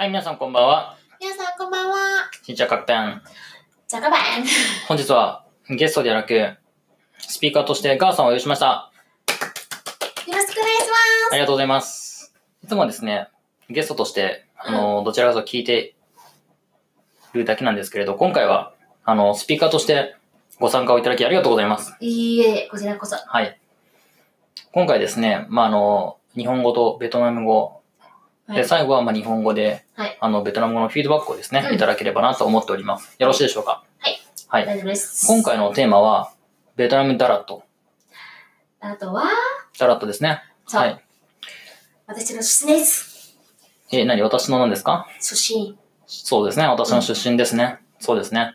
はい、皆さんこんばんは。皆さんこんばんは。Xin chào các bạn. Chào các bạn. 本日はゲストではなく、スピーカーとしてガーさんをお呼びしました。よろしくお願いしありがとうございます。いつもはですね、ゲストとして、あの、どちらかと聞いてるだけなんですけれど、今回は、あの、スピーカーとしてご参加をいただきありがとうございます。ます。いいえ、こちらこそ。はい。今回ですね、まあ、あの、日本語とベトナム語、で、はい。最後はまあ日本語で、はいあの、ベトナム語のフィードバックをですね、うんいただければなと思っております。よろしいでしょうか？はい。はい。大丈夫です。今回のテーマは、ベトナムダラット。あとは、ダラットですね。はい。私の出身です。え、何？私の何ですか？出身。そうですね。私の出身ですね。そうですね。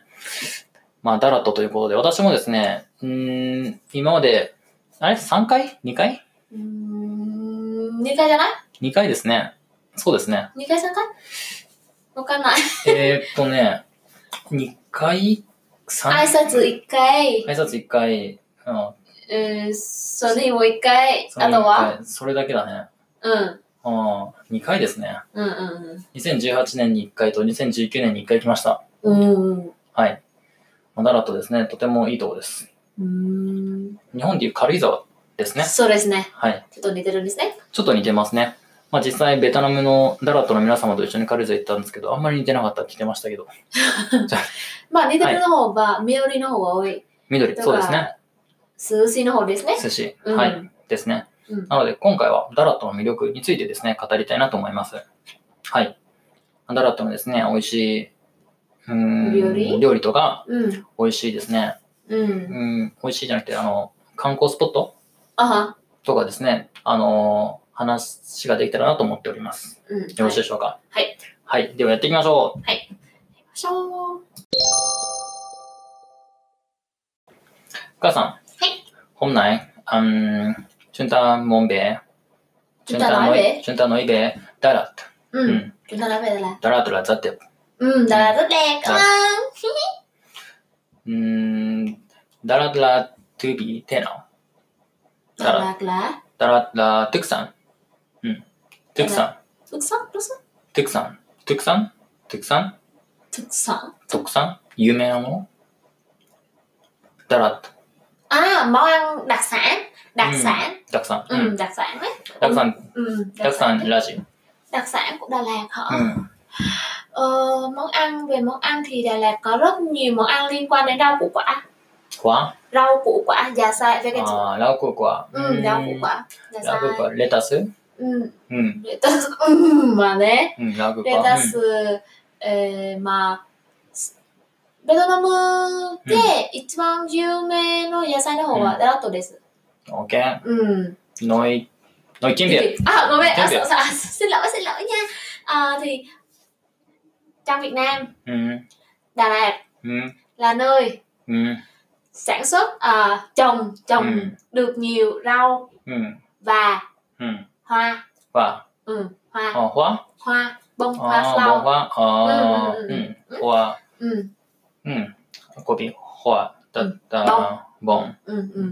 まあ、ダラットということで、私もですね、うーん、今まで、あれ ?3 回 ?2 回？うーん、2回じゃない ?2 回ですね。そうですね。?2 回3回？わかんない。えー、っとね、2回 ?3 挨拶1回、挨拶1回。うん。うん、それにも1回、そのあとは？一回それだけだね。うん。ああ、2回ですね。うんうん2018年に1回と2019年に1回来ました。うん。うん。はい。まあダラットですね。とてもいいとこです。うん。日本でいう軽井沢ですね。そうですね。はい。ちょっと似てるんですね。ちょっと似てますね。まあ実際ベトナムのダラットの皆様と一緒に軽井沢行ったんですけど、あんまり似てなかったって言ってましたけど。まあ似てるの方は、緑の方が多い。緑、だそうですね。涼しいの方ですね。寿司。うんはい。ですね。うんなので今回はダラットの魅力についてですね、語りたいなと思います。はい。ダラットのですね、美味しい、うーん料理？料理とか、うん。美味しいですね。うん。うん、美味しいじゃなくて、あの、観光スポット？とかですね、あのー話ができたらなと思っております。うん、よろしいでしょうか、はい。はい。ではやっていきましょう。はい。やりましょう。母さん。はい。本来、あん、チュンタンモンベ、チュンタノイ、チュンタノイベ、ダラット。うん。チュンタノイベダラット。ダラッラザテ。うん、ダラザテ、カモン。うん、ダラッラトゥビテナ。ダラッラ。ダラッラトゥクさん？thực sản thực sản thực sản thực sản thực sản thực sản thực sản? thực sản? thực sản. Đặc ừ. sản. Đặc sản. Ừ, ừ, đặc sản ấy. Đặc sản. thực sản thực sản, thực sản là gì? Đặc sản của Đà Lạt hả? Ừ. Ờ, món ăn về món ăn thì Đà Lạt có rất nhiều món ăn liên quan đến rau củ quả. Quả? Rau củ quả, già sai. À, rau củ quả. Ừ, rau ừ. củ quả. Già rau củ quả, lettuce. はレタス Ừ, うん。 レタス、うん、まあね。うん、ラオクレは。タス、えー、まあ、ベトナムで一番有名の野菜の方はうんダラットです。うん。オッケー。Ừ. ノイ、ノイキンビア。 À, ngồi bên, à, Tiếng Việt. à, xin lỗi, xin lỗi nha. À, thì trong Việt Nam, うん。 Đà Lạt うん。 là nơi うん。 sản xuất, à, trồng, trồng Ừ. được nhiều rau うん。 và うん。 hoa. Và ừ hoa. Ờ, hoa. Hoa bông ờ, hoa à, flower. bông hoa. Ờ ừ ừ ừ, ừ, ừ, ừ. hoa. Ừ. Ừ. Của biển hoa da da bông. bông. Ừ ừ.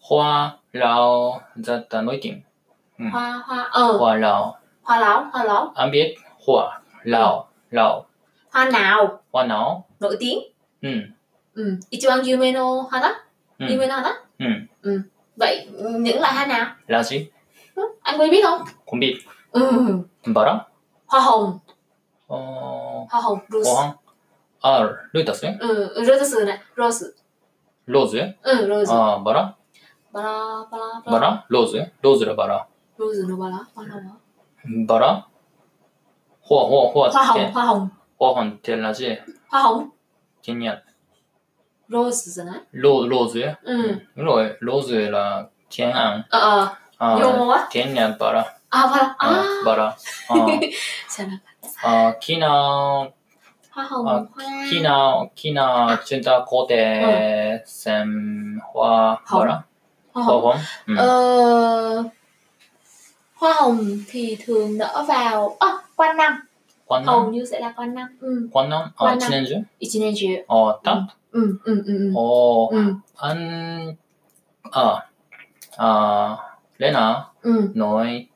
Hoa lão da da nói tiếng. Hoa hoa ờ. Hoa lão hoa lão hoa lão anh biết hoa lão lão hoa nào? Hoa nào? Nổi tiếng. Ừ. Ừ. Ichiban yume no hana ừ. yume no đó. Ừ. Ừ. Vậy những loại hoa nào? Là gì? anh Huy biết không? Cũng biết. Ừ. Bảo lắm hoa hồng. Ờ... hoa hồng rose. hoa hồng. À lotus ừ lotus này. Rose. Rose ấy ừ rose. À bảo lắm bảo lắm bảo lắm bảo lắm rose rose là bảo ra rose là bảo lắm bảo lắm hoa hoa hoa hoa hồng hoa hồng. Hoa hồng thì là gì? Hoa hồng. Kinh nghiệm rose rồi rose rose ừ. Rồi rose là ừ. thiên an ờ ờ. あ Vô quá. 天然バラ à, bala, あ à. バラあ Sao nào? あきな Hoa hồng, À, hoa. きなきなチュンタコテセンhoa バラ Hoa ほ hồng. わほんうん Ờ, hoa hồng thì thường nở vào à, quanh năm こんな hầu như sẽ là quanh năm ừ. こんなあこんな一年中 一年中あた ừ ừ ừ ừ おー ừ Anh à à Lena ừ nói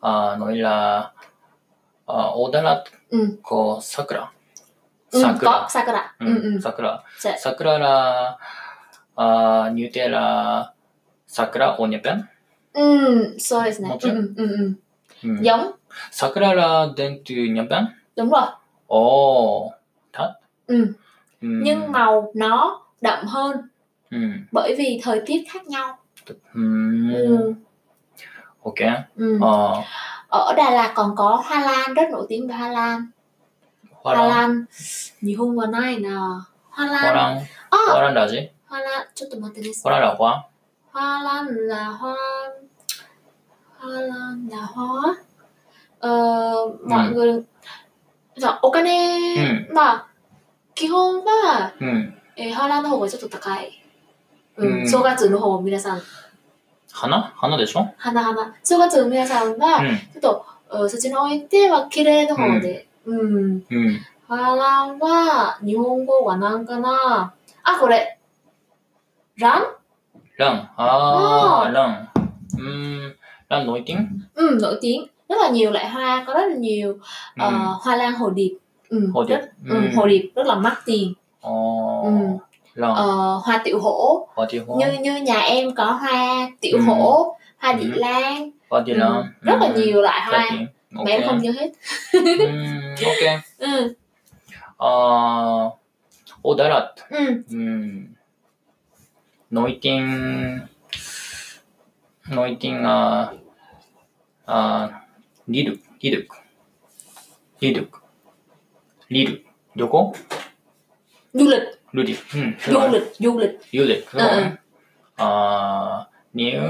à, nói là あ、大だら、うん。こう、桜。うん、桜có。sakura。ううんうん。桜。そう桜ら、あ、ニューテラ、桜、おにゃぺんうん、そうですね。もちろんうんうんうんうんうん。giống。桜ら、伝統にゃぺん đúng rồi. おー、た Ừ. うん。 Nhưng màu nó đậm hơn うん。 bởi vì thời tiết khác nhau. うん。 Ừ. オッケー Ừ. あ Ở Đà Lạt còn có hoa lan rất nổi tiếng về hoa lan. ー、 Hoa 花蘭。 lan. Nhiều hôm vào nay là hoa 花 lan. 蘭。 À, 花蘭ラジ hoa lan. Chút tụi mình tên 花蘭花 Hoa lan là hoa Hoa lan là hoa Ờ, mọi Ừ. người dạ, okane Ừ. mà 基本は、うん。えー、ハーランの方がちょっと高い。ううんん、正月の方、皆さん、 花？花でしょ？花花。そこで梅屋さんが、ちょっと、そちら置いて、は綺麗の方で。うん。花は、日本語は何かな？あ、これ。ラン？ラン。あー、ラン。うん。ラン、ノイティうん、ノイティ。だから、ニューライハー、から、ニュー、花蘭ホディ。うん、ホディ。うん、ホディ。だから、マッティン。あー。Uh, hoa tiểu hổ. Hoa tiểu hổ. Như như nhà em có hoa tiểu ừ. hổ hoa ừ. địa lan. Hoa địa lan. Ừ. rất là ừ. nhiều loại hoa. Okay. mà em không nhớ hết. Ừ, ok. Ừ. uh, ô đó là ừ. ừ. um, nói tiếng nói tiếng à à đi được đi được. Đi được. Đi được. Du lịch. Ừ, du lịch du lịch. Du lịch du lịch ờ, ờ. ờ, nếu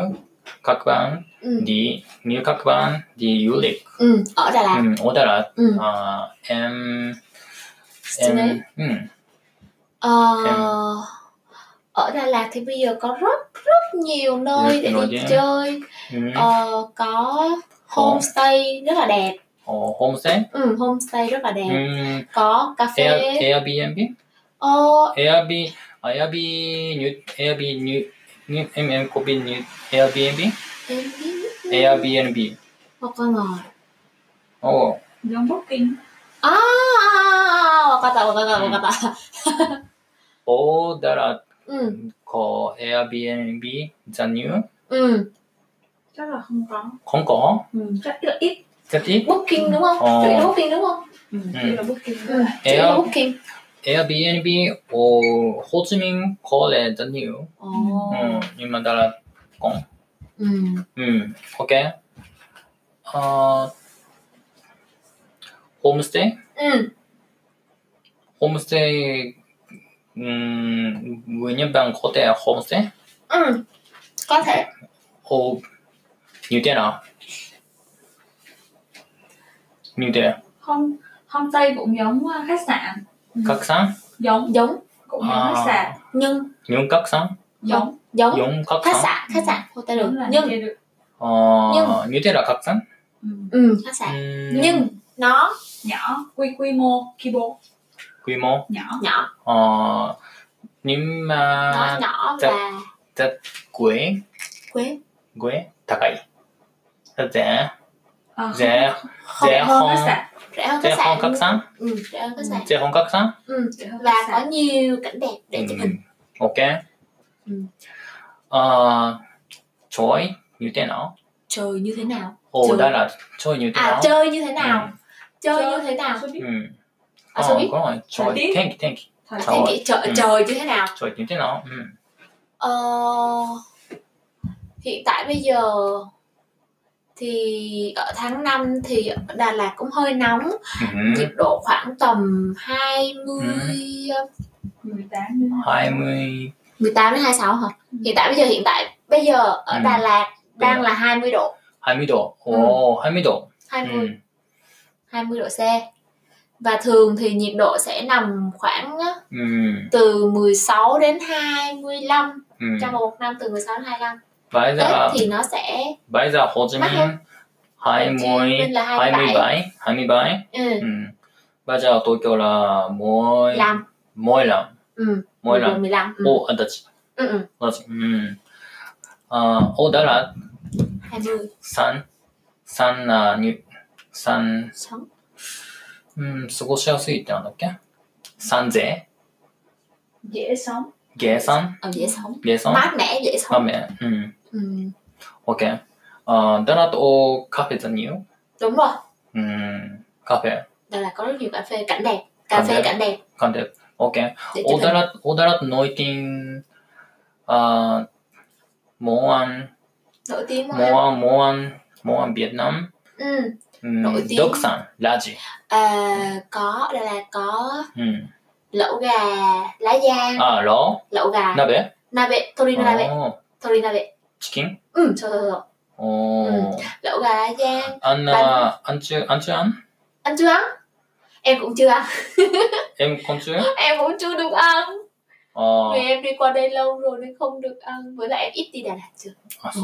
các bạn ừ. đi nếu các bạn đi du lịch. Ừ, ở Đà Lạt. Ở Đà Lạt. Em em ở Đà Lạt thì bây giờ có rất rất nhiều nơi để đi chơi. Ờ, có homestay rất là đẹp. Homestay? Ừ, homestay rất là đẹp. Có cà phê. Air, Airbnb? Phê. Airbnb Ờ, Airbnb Airbnb new Airbnb new new em em có biết new Airbnb em biết. Airbnb Hoặc con ngồi. ồ giống booking À, à, à, à, wakata, wakata, Ừ. wakata. ở Đà Lạt Ừ, có Airbnb the new ừ. chắc là không có không có ừ, chắc là ít rất ít Booking đúng không? Ờ. Chủ yếu là booking đúng không? ừ, Ừ. là booking Ừ, chủ yếu là Air- booking. Airbnb ở Hồ Chí Minh có lẽ rất nhiều Ồ. ừ, nhưng mà Đà Lạt không Ừ. ừ, ok ờ, homestay Ừ. homestay um, người Nhật Bản có thể homestay Ừ. Có thể. Ồ, như thế nào như thế không homestay cũng giống uh, khách sạn ừ. khách sạn giống Giống. cũng à, khách sạn Nhưng. những khách sạn giống Giống. giống khách Khách sạn. Khách sạn. Hotel được. Nhưng. ờ, Nhưng- như thế là khách sạn ừ. Ừ, khách sạn. Ừm, Nhưng. Nó nhỏ quy quy mô quy mô quy mô nhỏ nhỏ. ờ, nhưng Nó mà nhỏ chắc- và quế quế. quế 高い rất rẻ à, không, rẻ không, rẻ hơn khách sạn. Rẻ hơn ừ, khách sạn. rẻ hơn khách sạn. Ừ, rẻ hơn khách sạn? Và có nhiều cảnh đẹp để chụp ừ, hình. ok. Ừ. Ờ, trời như thế nào? Trời như thế nào? Ồ oh, là chơi như thế à, nào? chơi như thế nào? Chơi, như thế nào? À, ờ, có rồi. Trời thank you thank you. Thank you. Trời, ừ. trời như thế nào? Trời như thế nào? Ừ. ờ, hiện tại bây giờ thì ở tháng 5 thì ở Đà Lạt cũng hơi nóng uh-huh. nhiệt độ khoảng tầm 20 uh-huh. 18 20 18 đến 26 hả? Ừ. Hiện tại bây giờ hiện tại bây giờ ở uh-huh. Đà Lạt đang là 20 độ. 20 độ. Ồ, ừ. oh, 20 độ. 20. Ừ. 20 độ C. Và thường thì nhiệt độ sẽ nằm khoảng ừ. từ 16 đến 25 ừ. trong một năm từ 16 đến 25 Bây Tết giờ, thì nó sẽ bây giờ Hồ Chí Mắc Minh hơn. 20, Minh là 27. 27, 27. ừ, Ừ. Bây giờ Tokyo là 10, 15 15. ừ, 15. 15 ừ. Ồ, anh chị. Ừ, ừ, Anh chị. Ừ. Ờ, ở Đà Lạt, 20 san, san là như, san, 6 うん、過ごしやすいってなんだっけ三税 dễ sống dễ sống. ờ, dễ sống. Dễ sống. Mát mẻ dễ sống. Mát mẻ ừ. ừ. ok. Ờ, đó là tô cà phê rất nhiều đúng rồi. Ừ. cà phê. Đó là có rất nhiều cà phê cảnh đẹp. Cà phê cảnh đẹp. Cảnh đẹp. Ok. Odarat Odarat nổi tiếng ờ, uh, món ăn nổi tiếng món ăn món ăn món ăn Việt Nam. Ừ. ừ nổi tiếng. Đặc sản là gì. À, có đây là có. Ừ lẩu gà lá giang. À lẩu. Lẩu gà. Nabe nabe tori nabe tori nabe chicken? Ừ cho cho cho lẩu gà lá giang. Ăn bánh... À, ăn chưa ăn chưa ăn? Ăn chưa ăn? Em cũng chưa em cũng chưa? Em cũng chưa được ăn. Ờ. vì em đi qua đây lâu rồi nên không được ăn. Với lại em ít đi đà lạt chưa? À, ừ.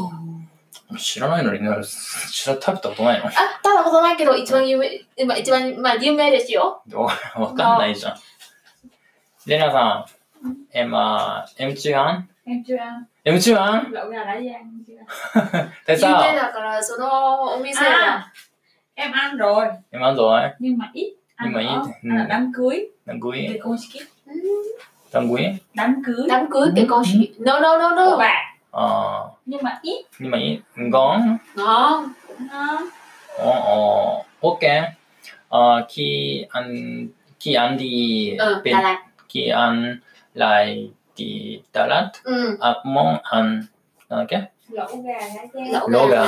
知らないのになる知ら食べたことないのあ食べたことないけど一番有名、まあ、一番、まあ、有名ですよわかんないじゃん Lê Na Phạm em uh, em chưa ăn. Em chưa ăn. Em chưa ăn. Lẩu gà lá giang chưa? Tại sao? Nhưng đây là số đó. ông đi à, em ăn rồi. Em ăn rồi. Nhưng mà ít nhưng mà ít. Ăn ở ừ. đám cưới. Đám cưới. Cái con skip. Đám cưới. Đám cưới. Đám cưới cái con skip. Ừ. No no no no. Bạn ờ. Nhưng mà ít. Nhưng mà ít. Ngon ngon cũng ngon. Ờ ờ. Ok. Ờ khi ăn khi ăn đi ừ, bên Đà Lạt. kian lai di dalat ừ. at mong an okay? lỗ gà lỗ gà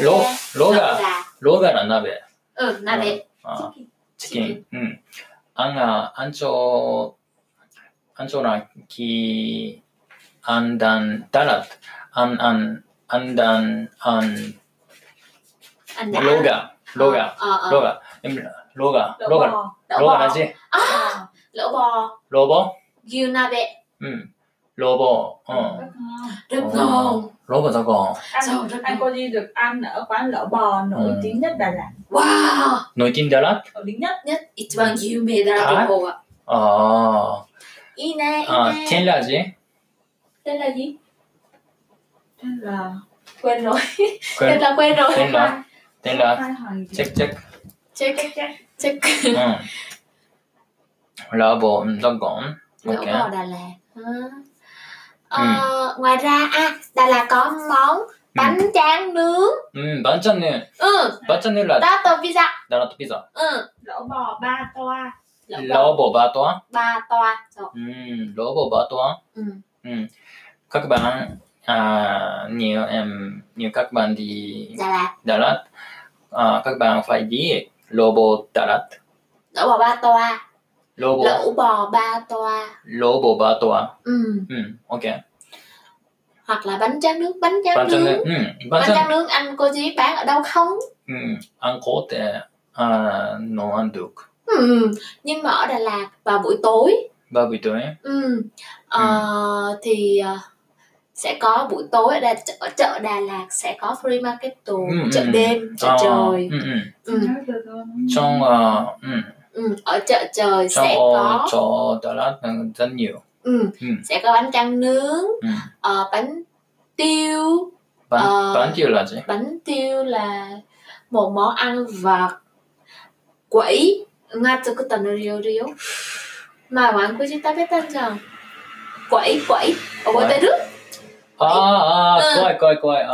lỗ lỗ gà lỗ gà là nabe ừ nabe 아, 치킨 음 안가 안쪽 안쪽나 기 안단 다랏 안안 안단 안 로가 로가 로가 로가 로가 로가라지 아 lẩu bò 로버 gyu nabe 음 로버 어 rất rất ngon ngon 로버 저거 anh, Sao rất anh ngon. cô Di được ăn ở quán lẩu bò nổi Ừ. tiếng nhất Đà Lạt wow 노이틴 달랏 nổi tiếng nhất nhất ít bằng gyu mê ra Hả? đồng hồ ạ 아, ina 아 ina 틴라지 tên là gì tên là quên rồi tên 그 là quen rồi 틴라 틴라 Hai hỏi gì? 책책 check Check, check. check 응 Lavo ừ, rau cổn. Lẩu okay. bò Đà Lạt ừ. ờ, ừ. ngoài ra à, Đà Lạt có món ừ. bánh ừ. tráng nướng. Ừ bánh tráng nướng. Ừ. Bánh tráng nướng là tato pizza. Đà Lạt pizza. Ừ. Lẩu bò ba toa. Lẩu bò ba toa. Ba toa. Ừ lẩu bò ba toa. Ừ. Ừ. Các bạn à, nhiều em nhiều các bạn đi Đà Lạt. Đà Lạt. À, các bạn phải đi lẩu bò Đà Lạt. Lẩu bò ba toa lỗ, lỗ bò ba toa lỗ bò ba toa ừ. ừ ok hoặc là bánh tráng nướng bánh tráng, bánh tráng nướng, nướng. Ừ. Bánh, bánh tráng... tráng nướng anh cô chí bán ở đâu không ừ. ăn có thể à, nó ăn được ừ. nhưng mà ở đà lạt vào buổi tối vào buổi tối ừ. À, ừ. Ờ, thì ờ, sẽ có buổi tối ở, đà, ở chợ Đà Lạt sẽ có free market tour ừ, ừ, chợ ừ, đêm chợ à, trời ừ, ừ. Ừ. trong uh, Ừ. ở chợ trời trong sẽ ờ, có cho Đà Lạt là rất nhiều ừ. Ừ. sẽ có bánh tráng nướng ừ. ờ, bánh tiêu bán Ờ. bán tiêu là gì bánh tiêu là một món ăn vặt quẩy nga từ cái tần riêu riêu mà bạn cô chỉ ta biết tên rằng quẩy quẩy ở bên Quẩy. tây nước ああ、うん怖い怖い怖い。あ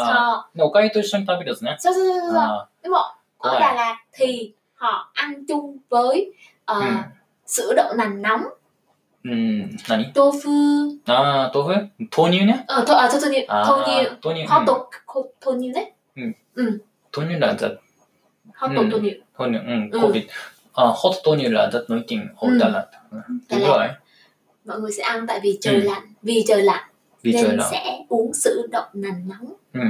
Ờ, ーおかゆと一緒に食べるやつね。 sao sao sao sao あ nhưng mà ở Quẩy. Đà Lạt thì họ ăn chung với ờ, ーうん。 sữa đậu nành nóng うん、何 tofu ああ、豆腐豆乳ね。 ờ thôi à, thôi thôi あ thôi ー nhiều 豆乳。 họ うん tục thôi nhiều đấy 豆乳là rất họ Ừ. tục thôi nhiều 豆乳。うん、 Ừ. COVID。あ、hot 豆乳 là rất nổi tiếng ở Ừ. Đà Lạt. Đúng Đà Lạt. rồi. mọi người sẽ ăn tại vì trời Ừ. lạnh vì trời lạnh Vì trời nên lạnh. sẽ uống sữa đậu nành nóng Ừ.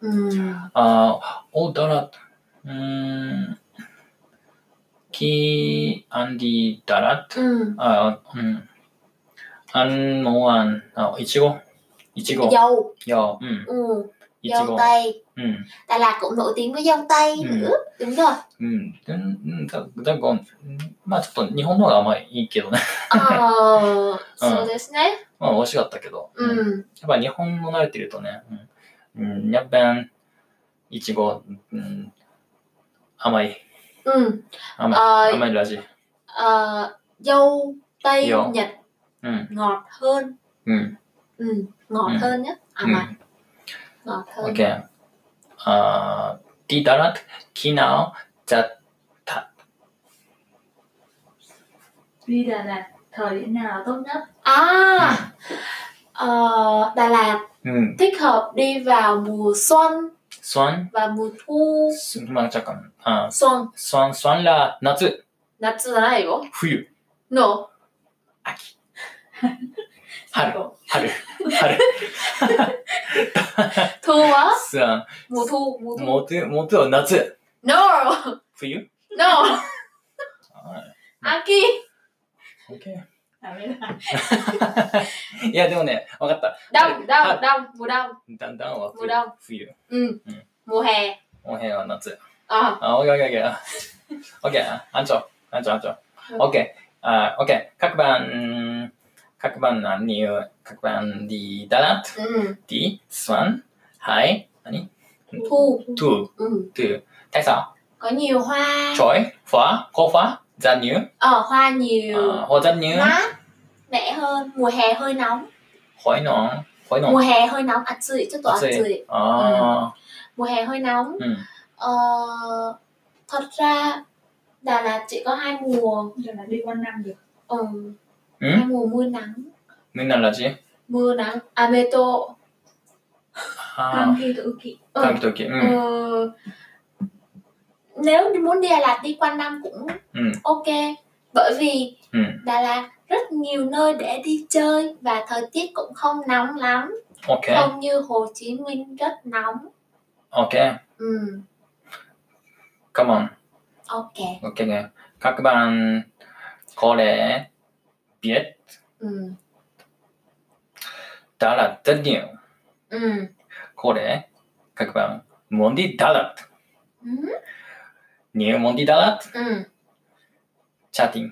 ừ. À, ở Đà Ki Andi Darat、うん、あ、うん。アンモアン、あ、いちご。いちご。Dâu. Dâu, ừ. Ừ. Dâu Ichigo. Tây. Ừ. Đà Lạt cũng nổi tiếng với dâu Tây Ừ. nữa. Đúng rồi. うん。でうんだだが、まあちょっと日本の方が甘いいいけどね。ああ、そうですね。まあ美味しかったけど。うやっ。ぱ日本語慣れてるとね、うん。うん、やっぱん、いちご、うん、甘い。Ừ. Ramen. Ờ, ramen là gì? Ờ, dâu tây Dâu. Nhật ừ. ngọt hơn. Ừ. Ừ, ngọt ừ. hơn nhé. À ừ. Ngọt hơn. Ok. Ờ, đi đó là khi nào chặt thật. Đi Đà Lạt thời điểm nào tốt nhất? À. Ừ. Ờ, Đà Lạt ừ. thích hợp đi vào mùa xuân 酸は。ちゃかん。酸。酸、酸は夏。夏じゃないよ。冬。の。秋。春。春。春。は？夏。No! 冬 ?No! 秋aki OK。 À, mới là いや、でもね、わかった。 đông は đông đông mùa đông だんだんはもうだ冬。 ừ. Ừ. mùa hè お部屋は夏。 à あ、オッケーオッケーオッケー。オッケー、安長、安長、安長。オッケー、あ、オッケー。各番、各番何各番 đi Đà Lạt, ừ. đi Xuân, Hải, 何 thu Thu, ừ. từ, tại sao? có nhiều hoa Chói, phá, có phá, ra nhớ, ờ hoa nhiều. À, hoa rất nhớ, mát mẻ hơn mùa hè hơi nóng. Hỏi nón, hỏi mùa nón, hè hơi nóng ăn sưởi chứ tôi Ăn sưởi. sưởi à, mùa hè hơi nóng. Ừ, ờ, thật ra Đà Lạt chỉ có hai mùa. Đà Lạt đi quanh năm được. ừ. ừ, hai mùa mưa nắng. Mình là gì? mưa nắng. À tô. À, Tam Kỳ tự kỵ. ừ. cảm tôi kì, ừ, Ờ, nếu muốn đi Đà Lạt đi quanh năm cũng ừ, ok. Bởi vì ừ, Đà Lạt rất nhiều nơi để đi chơi và thời tiết cũng không nóng lắm. Ok, không như Hồ Chí Minh rất nóng. Ok, ừ. Come on, ok. Ok, ok. Các bạn có lẽ biết ừ. Đà Lạt rất nhiều. ừ. Có lẽ các bạn muốn đi Đà Lạt. ừ nếu muốn đi Đà Lạt ừ. chat team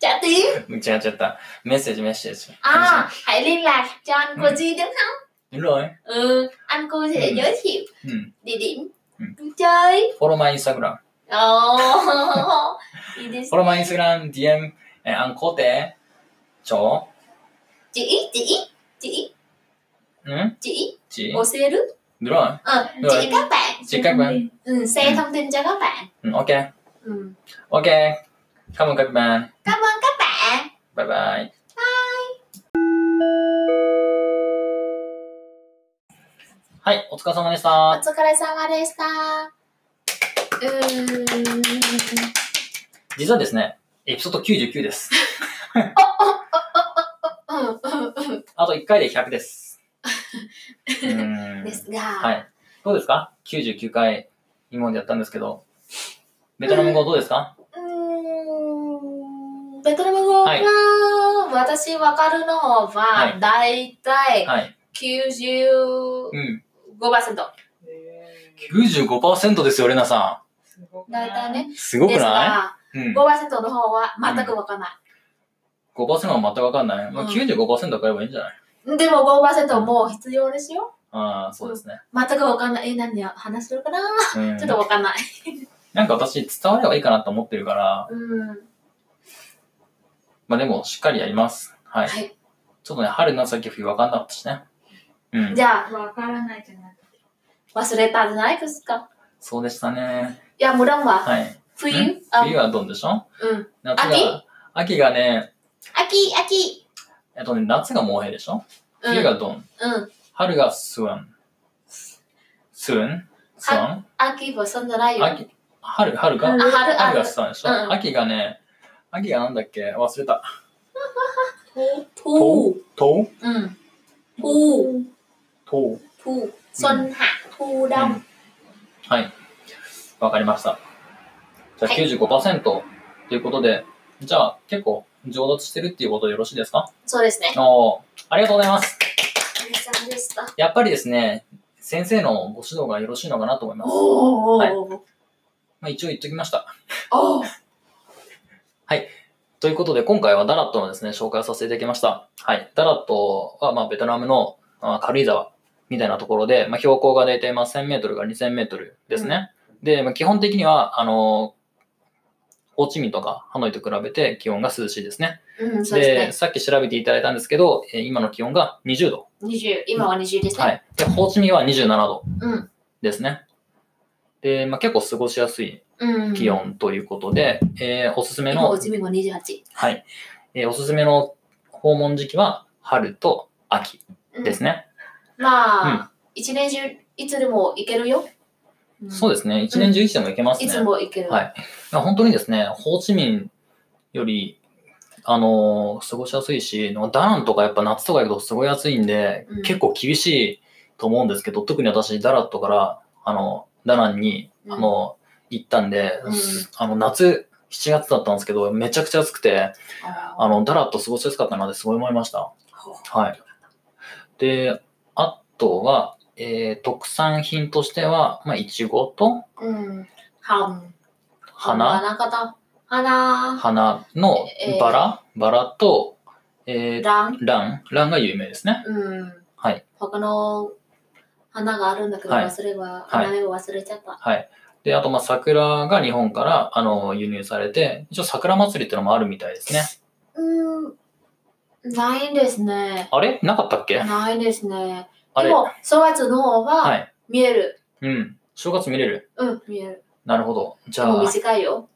trả tiếng mình trả trả ta message message. À hãy liên lạc cho anh cô ừ. Di đúng không? Đúng rồi. Ừ anh cô sẽ ừ. giới thiệu ừ. địa điểm chơi. Follow my Instagram. Follow my Instagram DM eh, anh có thể cho chị chị chị ừ? chị chị 教える Đúng rồi. ờ Rồi. chỉ các bạn Chỉ các bạn. ừ, xe Ừ. thông tin cho các bạn Ừ, ok. ừ. Ok. Cảm ơn các bạn. cảm ơn các bạn Bye bye. はい、お疲れ様でしおた。疲れ様でしたうーん実はですね、エピソード99です。あと1回で100です。うーんですが、はい。どうですか ?99 回今までやったんですけど。ベトナム語どうですか？うーんベトナム語は、はい私わかるのは、はいだいたいはい。95%。うん。95%ですよ、レナさだい？たいね。ん。すごくなが、いうん。5%の方は全くわかんない。5%は全くわかんない。まあ、うん95%買えばいいんじゃない？でも5%も必要ですよ。ああ、そうですね。全くわかんない。え、何話してるかな？うんちょっとわかんない。なんか私伝わればいいかなと思ってるから、うん。まあでもしっかりやります。はい。はい。ちょっとね、春、夏、秋、冬わかんなかったしね。うん。じゃあ、わからないじゃない。忘れたじゃないですか。そうでしたね。いや、無論は、はい。冬？冬はどんでしょう？ん。夏が、秋がね、秋、秋。えっとね、夏がモーヘでしょ？うん。冬がドン。うん。春がスワン。スワン？スワン？秋はそんじゃないよ。秋、春、春が？あ、春、春春。が。スワンでしょ？うん。秋がね、秋がなんだっけ？忘れた。thu と ừ. thu と thu xuân hạ thu đông はい。わかりました。じゃあはい95%という。ことで、じゃあ結構上達してるっていうことでよろしいですか？そうですねおーありがとうございます。お疲れ様でしたやっぱりですね、先生のご指導がよろしいのかなと思います。おはいーまあ、一応言っときました。おーということで、今回はダラットのですね、紹介をさせていただきました。はい。ダラットは、まあ、ベトナムのあ軽井沢みたいなところで、まあ、標高が大体まあ1000メートルから2000メートルですね。で、まあ、基本的には、あの、ホーチミンとかハノイと比べて気温が涼しいですね。うん、で、さっき調べていただいたんですけど、えー今の気温が20度。ね。20、今は20ですね。はい。で、ホーチミンは27度うん。ですね。で、まあ、結構過ごしやすいうん。気。温ということで、えーおすすめ今、のホー、チミンは28。はい。えーおすすめの訪問時期は春と秋うんですね。まあ、一年中、いつでも行けるよ。でそうですね。一年中いつでも行けますね。いつも行ける。はい。まあ本当にですね、ホーチミンより、あのー過ごしやすいし、ダナンとかやっぱ夏とか行くとすごい暑いんで、うん結構厳しいと思うんですけど、特に私、ダラットから、あの、ダナンに、うんあの、行ったんで、うんあの、夏、7月だったんですけど、めちゃくちゃ暑くて、ああの、ダラット過ごしやすかったなってすごい思いました。はい。で、あとは、えー特産品としては、まあ、いちごとうん。ハ花、花形。花、花のえーバラ、バラと、えー、ラン？ラン、ランが有名ですね。うん。はい。他の花があるんだけど、はい忘れは、はい名前を忘れちゃった。はい。で、あと、まあ、桜が日本から、あの、輸入されて、一応桜祭りっていうのもあるみたいですね。うん。ないんですね。あれ？なかったっけ？ないですね。でも、正月の方は。はい見える。うん。正月見れる？うん、見える。なるほど。じでもゃあ、短いよ。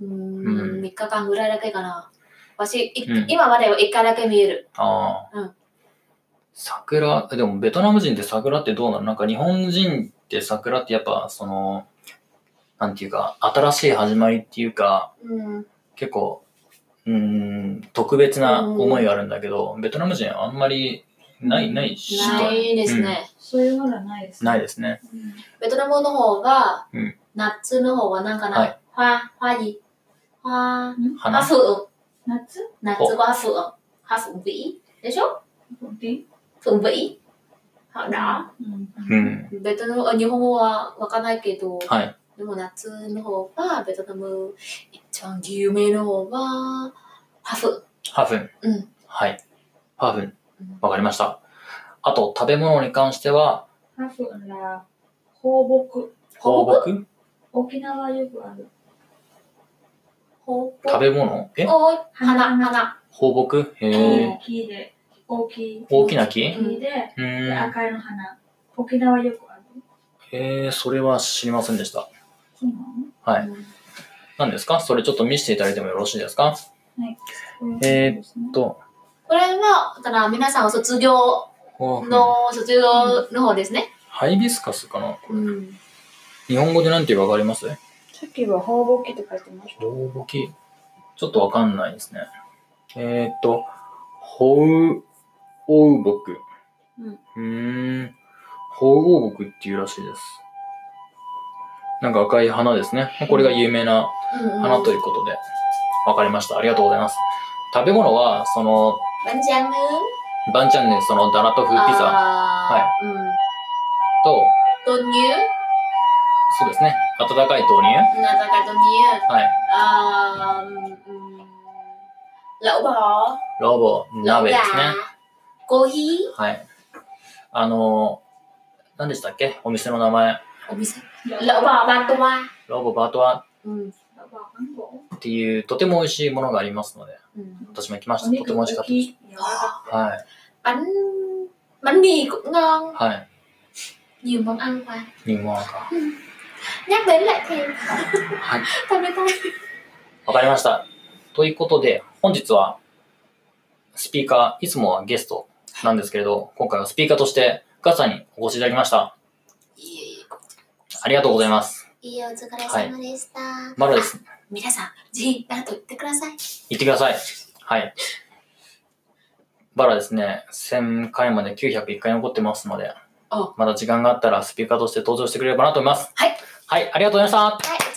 うーうんん、3日間ぐらいだけかな。私、いうん今までは1回だけ見える。ああ、うん桜、でもベトナム人って桜ってどうなの？なんか日本人って桜ってやっぱその、なんていうか、新しい始まりっていうか、うん。結構、うーん、特別な思いがあるんだけど、ベトナム人はあんまりない、ないし。ないですね。そういうものはないですね。ないですね。ベトナムの方が、夏の方はなんかない。はァ、フはリ、ファ、ハフ。夏？夏はふうフビでしょ？フンビフンビハラベトナム、日本語はわかんないけど、はい。でも夏の方が、ベトナム、一番有名の方は、ハフ。はふン。うん。はい。はふン。わかりました。あと、食べ物に関しては、ハフンら放牧？放牧？沖縄はよくある。ほ食べ物？え？花、花花。放牧？へえ。大きいで、大きい。大きな木？大きいで、でん。赤いの花。沖縄よくある。へえ、それは知りませんでした。そうなの？はい。何ですか？それちょっと見せていただいてもよろしいですか？えーっと、これは、だから皆さん卒業の、卒業の方ですね。ハイビスカスかなうん。日本語で何て言うかわかります？さっきは放牧って書いてました。ほうぼき。ちょっとわかんないですね。えーっと、ほう、おうぼく。うんうーん。ほうおうぼくっていうらしいです。なんか赤い花ですね。これが有名なうんうん。花ということで、わかりました。ありがとうございます。食べ物は、その、バンジャムバンチャンね、そのダナト風ピザあーうん。と、豆乳そうですね、温かい豆乳。なざか豆乳はい。あーうん。bò ロボ、lẩu 鍋ですね。コーヒーはい。あのー、何でしたっけお店の名前。お店 lẩu bò ba toa ロボバートワうん。っていうとても美味しいものがありますので、うん。私も行きました。とても美味しかったです。はい。bánh bánh mì cũng ngon はい。nhiều món ăn mà はい。食べたいわかりました。ということで、本日は、スピーカー、いつもはゲストなんですけれど、今回はスピーカーとして、ガッサンにお越しいただきました。いえいありがとうございます。えいいえお疲れ様でした、まだです。皆さんぜひ何と言ってください言ってください。はい。バラですね、1000回まで901回残ってますのであ、まだ時間があったらスピーカーとして登場してくれればなと思います。はい。はい、ありがとうございました。はい